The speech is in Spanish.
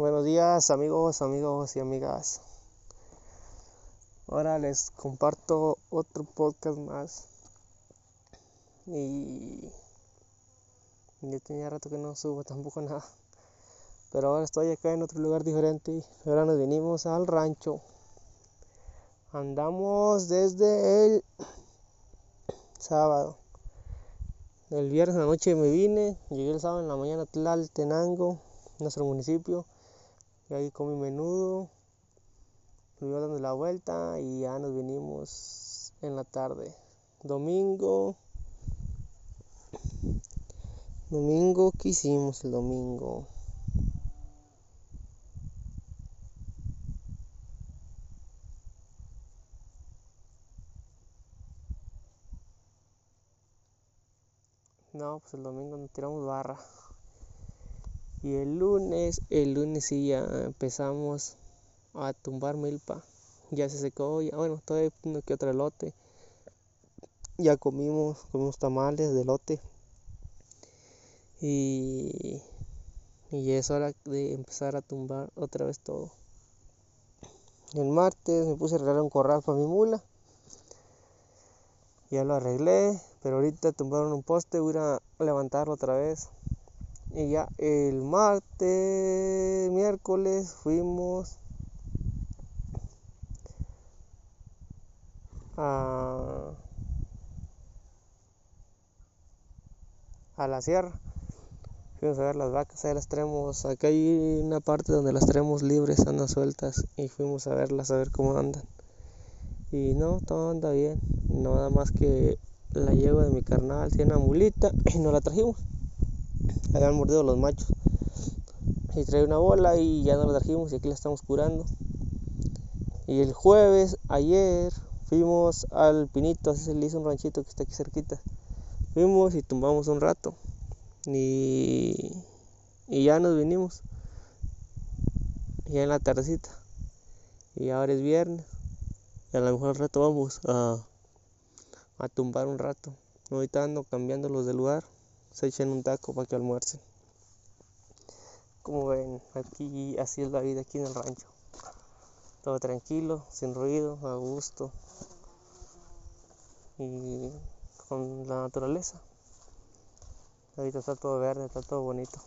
Buenos días amigos, amigos y amigas. Ahora les comparto otro podcast más. Y ya tenía rato que no subo tampoco nada. Pero ahora estoy acá en otro lugar diferente. Ahora nos venimos al rancho. Andamos desde el sábado. El viernes en la noche me vine, llegué el sábado en la mañana a Tlaltenango, nuestro municipio, y ahí comí menudo, me iba dando la vuelta y ya nos vinimos en la tarde. Domingo, domingo, ¿qué hicimos el domingo? No, pues el domingo nos tiramos barra. Y el lunes, el lunes sí ya empezamos a tumbar milpa. Ya se secó, ya bueno, todavía uno que otro elote. Ya comimos, comimos tamales de elote. Y, y es hora de empezar a tumbar otra vez todo. El martes me puse a arreglar un corral para mi mula. Ya lo arreglé, pero ahorita tumbaron un poste, voy a levantarlo otra vez. Y ya el martes, miércoles fuimos a, a la sierra. Fuimos a ver las vacas, ahí las tenemos, acá hay una parte donde las tenemos libres, andan sueltas y fuimos a verlas, a ver cómo andan. Y no, todo anda bien, nada más que la llevo de mi carnal, tiene una mulita y no la trajimos. Habían mordido los machos. Y trae una bola y ya no la trajimos y aquí la estamos curando. Y el jueves, ayer, fuimos al Pinito, así se le hizo un ranchito que está aquí cerquita. Fuimos y tumbamos un rato. Y, y ya nos vinimos. Ya en la tardecita. Y ahora es viernes. Y a lo mejor al rato vamos a a tumbar un rato. Ahorita ando cambiándolos de lugar. Se echen un taco para que almuercen. Como ven, aquí así es la vida aquí en el rancho. Todo tranquilo, sin ruido, a gusto. Y con la naturaleza. Ahorita está todo verde, está todo bonito.